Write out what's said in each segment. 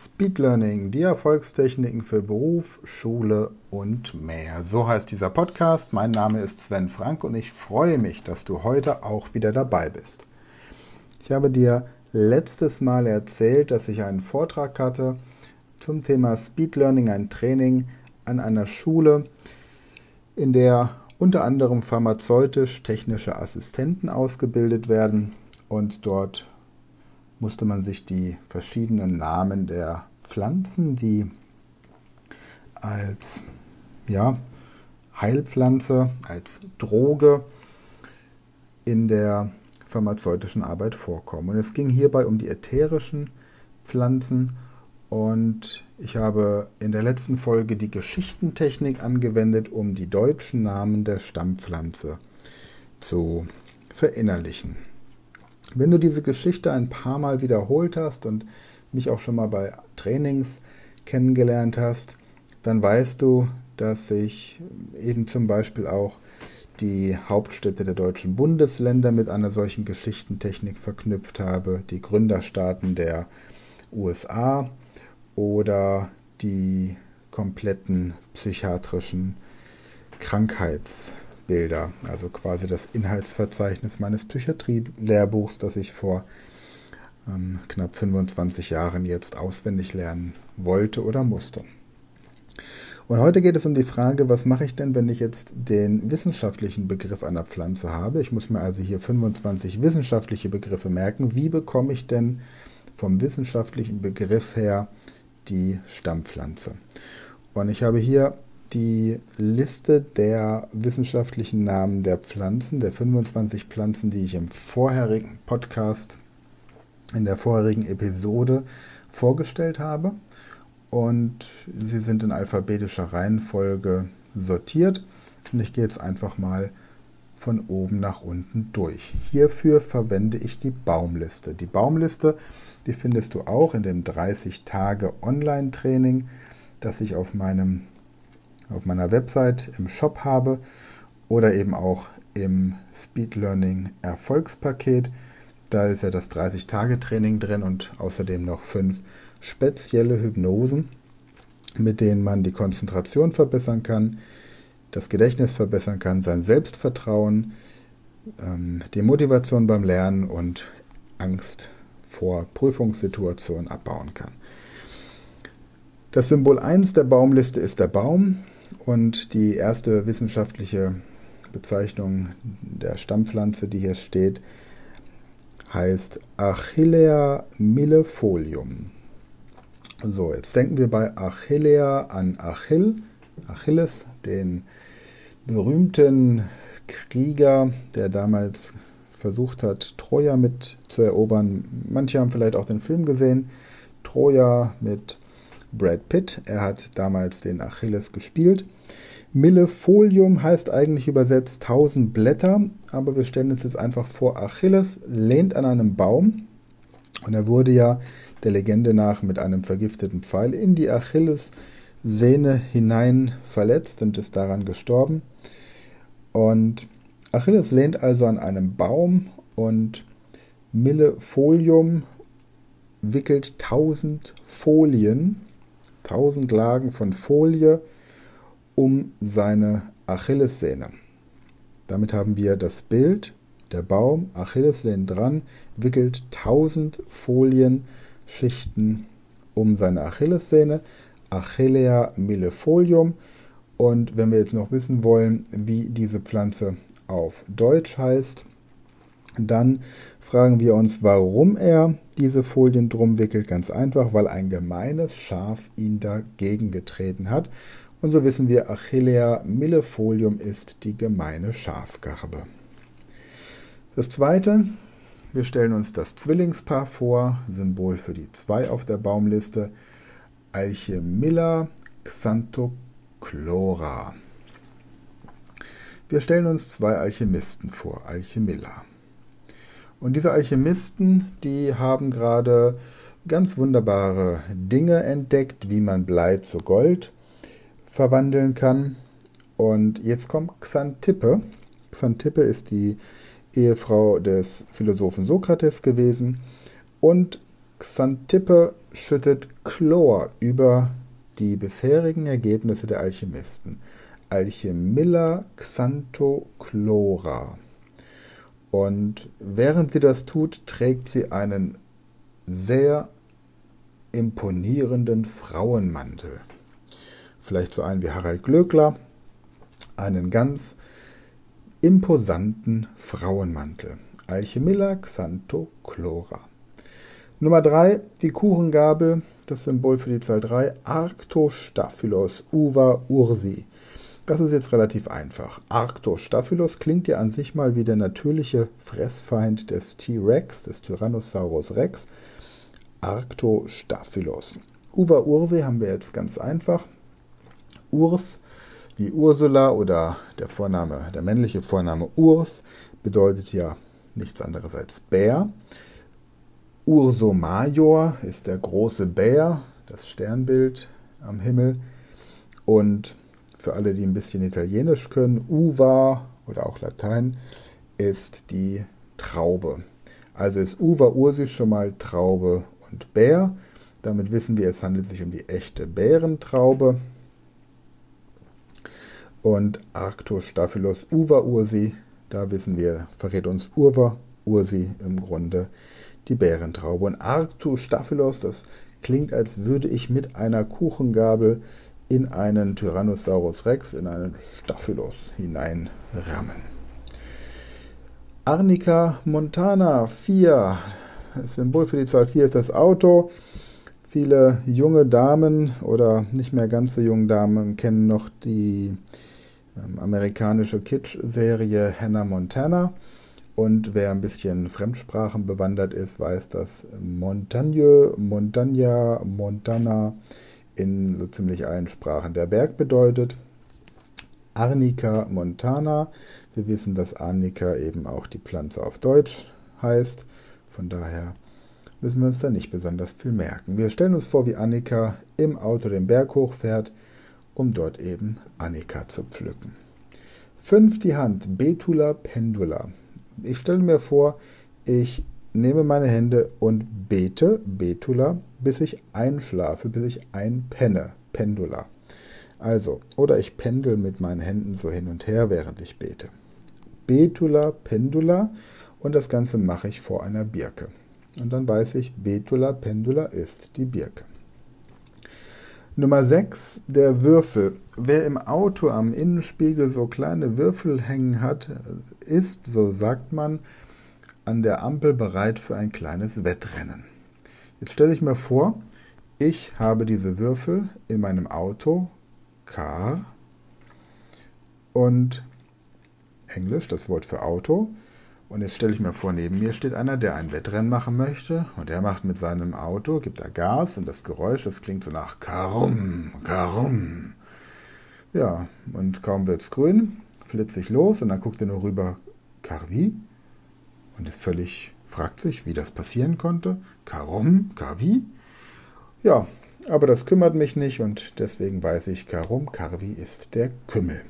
Speed Learning, die Erfolgstechniken für Beruf, Schule und mehr. So heißt dieser Podcast. Mein Name ist Sven Frank und ich freue mich, dass du heute auch wieder dabei bist. Ich habe dir letztes Mal erzählt, dass ich einen Vortrag hatte zum Thema Speed Learning, ein Training an einer Schule, in der unter anderem pharmazeutisch-technische Assistenten ausgebildet werden und dort musste man sich die verschiedenen Namen der Pflanzen, die als ja, Heilpflanze, als Droge in der pharmazeutischen Arbeit vorkommen. Und es ging hierbei um die ätherischen Pflanzen und ich habe in der letzten Folge die Geschichtentechnik angewendet, um die deutschen Namen der Stammpflanze zu verinnerlichen. Wenn du diese Geschichte ein paar Mal wiederholt hast und mich auch schon mal bei Trainings kennengelernt hast, dann weißt du, dass ich eben zum Beispiel auch die Hauptstädte der deutschen Bundesländer mit einer solchen Geschichtentechnik verknüpft habe, die Gründerstaaten der USA oder die kompletten psychiatrischen Krankheitsbilder. Bilder, also quasi das Inhaltsverzeichnis meines Psychiatrie-Lehrbuchs, das ich vor ähm, knapp 25 Jahren jetzt auswendig lernen wollte oder musste. Und heute geht es um die Frage, was mache ich denn, wenn ich jetzt den wissenschaftlichen Begriff einer Pflanze habe? Ich muss mir also hier 25 wissenschaftliche Begriffe merken. Wie bekomme ich denn vom wissenschaftlichen Begriff her die Stammpflanze? Und ich habe hier die Liste der wissenschaftlichen Namen der Pflanzen, der 25 Pflanzen, die ich im vorherigen Podcast, in der vorherigen Episode vorgestellt habe. Und sie sind in alphabetischer Reihenfolge sortiert. Und ich gehe jetzt einfach mal von oben nach unten durch. Hierfür verwende ich die Baumliste. Die Baumliste, die findest du auch in dem 30 Tage Online-Training, das ich auf meinem auf meiner Website im Shop habe oder eben auch im Speed Learning Erfolgspaket. Da ist ja das 30-Tage-Training drin und außerdem noch fünf spezielle Hypnosen, mit denen man die Konzentration verbessern kann, das Gedächtnis verbessern kann, sein Selbstvertrauen, ähm, die Motivation beim Lernen und Angst vor Prüfungssituationen abbauen kann. Das Symbol 1 der Baumliste ist der Baum. Und die erste wissenschaftliche Bezeichnung der Stammpflanze, die hier steht, heißt Achillea millefolium. So, jetzt denken wir bei Achillea an Achill, Achilles, den berühmten Krieger, der damals versucht hat, Troja mit zu erobern. Manche haben vielleicht auch den Film gesehen. Troja mit Brad Pitt. Er hat damals den Achilles gespielt. Millefolium heißt eigentlich übersetzt 1000 Blätter, aber wir stellen uns jetzt einfach vor, Achilles lehnt an einem Baum und er wurde ja der Legende nach mit einem vergifteten Pfeil in die Achillessehne hinein verletzt und ist daran gestorben. Und Achilles lehnt also an einem Baum und Millefolium wickelt 1000 Folien, 1000 Lagen von Folie um seine Achillessehne. Damit haben wir das Bild, der Baum, Achilles lehnt dran, wickelt 1000 Folienschichten um seine Achillessehne, Achillea millefolium. Und wenn wir jetzt noch wissen wollen, wie diese Pflanze auf Deutsch heißt, dann fragen wir uns, warum er diese Folien drum wickelt. Ganz einfach, weil ein gemeines Schaf ihn dagegen getreten hat und so wissen wir, Achillea millefolium ist die gemeine Schafgarbe. Das zweite, wir stellen uns das Zwillingspaar vor, Symbol für die zwei auf der Baumliste, Alchemilla xanthochlora. Wir stellen uns zwei Alchemisten vor, Alchemilla. Und diese Alchemisten, die haben gerade ganz wunderbare Dinge entdeckt, wie man Blei zu Gold verwandeln kann. Und jetzt kommt Xantippe. Xantippe ist die Ehefrau des Philosophen Sokrates gewesen. Und Xantippe schüttet Chlor über die bisherigen Ergebnisse der Alchemisten. Alchemilla Xanthochlora. Und während sie das tut, trägt sie einen sehr imponierenden Frauenmantel. Vielleicht so einen wie Harald Glöckler, einen ganz imposanten Frauenmantel. Alchemilla Xanthochlora. Nummer 3, die Kuchengabel, das Symbol für die Zahl 3, Arctostaphylos uva ursi. Das ist jetzt relativ einfach. Arctostaphylos klingt ja an sich mal wie der natürliche Fressfeind des T-Rex, des Tyrannosaurus Rex. Arctostaphylos. Uva ursi haben wir jetzt ganz einfach. Urs wie Ursula oder der Vorname, der männliche Vorname Urs bedeutet ja nichts anderes als Bär. Urso Major ist der große Bär, das Sternbild am Himmel. Und für alle, die ein bisschen Italienisch können, Uva oder auch Latein ist die Traube. Also ist Uva Ursi schon mal Traube und Bär. Damit wissen wir, es handelt sich um die echte Bärentraube. Und Arctostaphylos uva ursi, da wissen wir, verrät uns Urva ursi im Grunde die Bärentraube. Und Arctostaphylos, das klingt, als würde ich mit einer Kuchengabel in einen Tyrannosaurus Rex, in einen Staphylos hineinrammen. Arnica montana 4. Das Symbol für die Zahl 4 ist das Auto. Viele junge Damen oder nicht mehr ganz so junge Damen kennen noch die ähm, amerikanische Kitsch-Serie Hannah Montana. Und wer ein bisschen Fremdsprachen bewandert ist, weiß, dass Montagne, Montagna, Montana in so ziemlich allen Sprachen der Berg bedeutet. Arnica montana. Wir wissen, dass Arnica eben auch die Pflanze auf Deutsch heißt. Von daher müssen wir uns da nicht besonders viel merken. Wir stellen uns vor, wie Annika im Auto den Berg hochfährt, um dort eben Annika zu pflücken. 5. Die Hand, Betula pendula. Ich stelle mir vor, ich nehme meine Hände und bete, Betula, bis ich einschlafe, bis ich einpenne, Pendula. Also, oder ich pendel mit meinen Händen so hin und her, während ich bete. Betula, Pendula und das Ganze mache ich vor einer Birke. Und dann weiß ich, Betula, Pendula ist die Birke. Nummer 6, der Würfel. Wer im Auto am Innenspiegel so kleine Würfel hängen hat, ist, so sagt man, an der Ampel bereit für ein kleines Wettrennen. Jetzt stelle ich mir vor, ich habe diese Würfel in meinem Auto, Car, und Englisch, das Wort für Auto, und jetzt stelle ich mir vor, neben mir steht einer, der ein Wettrennen machen möchte und er macht mit seinem Auto, gibt da Gas und das Geräusch, das klingt so nach Karum, Karum. Ja, und kaum wird es grün, flitze ich los und dann guckt er nur rüber, Karvi? Und ist völlig, fragt sich, wie das passieren konnte. Karum, Karvi? Ja, aber das kümmert mich nicht und deswegen weiß ich, Karum, Karvi ist der Kümmel.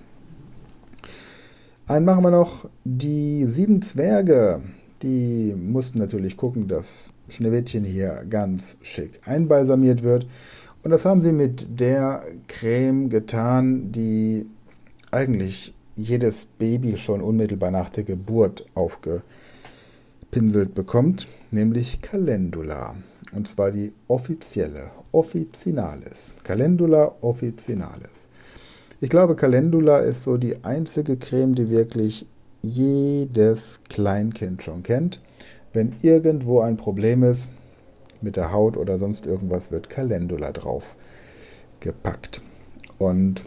Einen machen wir noch die sieben Zwerge. Die mussten natürlich gucken, dass Schneewittchen hier ganz schick einbalsamiert wird. Und das haben sie mit der Creme getan, die eigentlich jedes Baby schon unmittelbar nach der Geburt aufgepinselt bekommt, nämlich Calendula. Und zwar die offizielle, officinalis. Calendula officinalis. Ich glaube, Calendula ist so die einzige Creme, die wirklich jedes Kleinkind schon kennt. Wenn irgendwo ein Problem ist mit der Haut oder sonst irgendwas, wird Calendula drauf gepackt. Und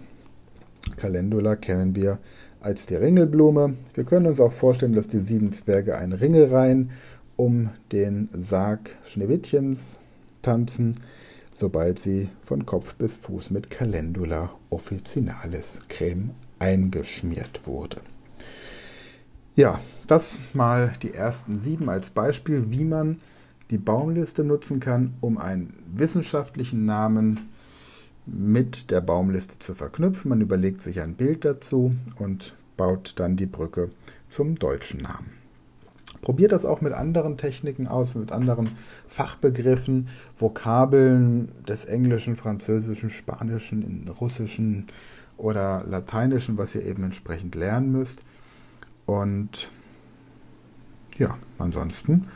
Calendula kennen wir als die Ringelblume. Wir können uns auch vorstellen, dass die sieben Zwerge einen Ringel reihen um den Sarg Schneewittchens tanzen sobald sie von Kopf bis Fuß mit Calendula officinalis Creme eingeschmiert wurde. Ja, das mal die ersten sieben als Beispiel, wie man die Baumliste nutzen kann, um einen wissenschaftlichen Namen mit der Baumliste zu verknüpfen. Man überlegt sich ein Bild dazu und baut dann die Brücke zum deutschen Namen. Probiert das auch mit anderen Techniken aus, mit anderen Fachbegriffen, Vokabeln des Englischen, Französischen, Spanischen, Russischen oder Lateinischen, was ihr eben entsprechend lernen müsst. Und ja, ansonsten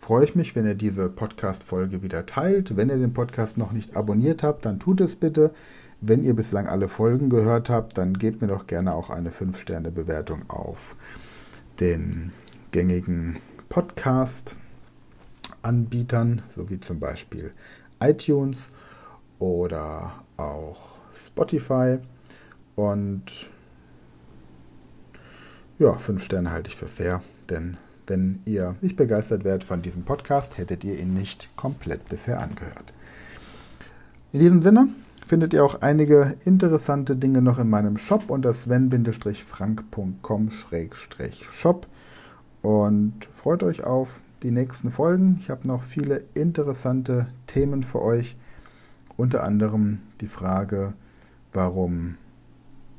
freue ich mich, wenn ihr diese Podcast-Folge wieder teilt. Wenn ihr den Podcast noch nicht abonniert habt, dann tut es bitte. Wenn ihr bislang alle Folgen gehört habt, dann gebt mir doch gerne auch eine 5-Sterne-Bewertung auf den gängigen Podcast-Anbietern, so wie zum Beispiel iTunes oder auch Spotify. Und ja, 5 Sterne halte ich für fair, denn wenn ihr nicht begeistert wärt von diesem Podcast, hättet ihr ihn nicht komplett bisher angehört. In diesem Sinne, findet ihr auch einige interessante Dinge noch in meinem Shop unter sven-frank.com-shop und freut euch auf die nächsten Folgen. Ich habe noch viele interessante Themen für euch, unter anderem die Frage, warum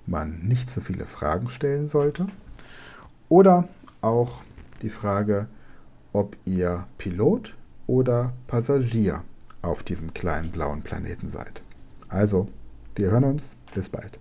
man nicht so viele Fragen stellen sollte oder auch die Frage, ob ihr Pilot oder Passagier auf diesem kleinen blauen Planeten seid. Also, wir hören uns. Bis bald.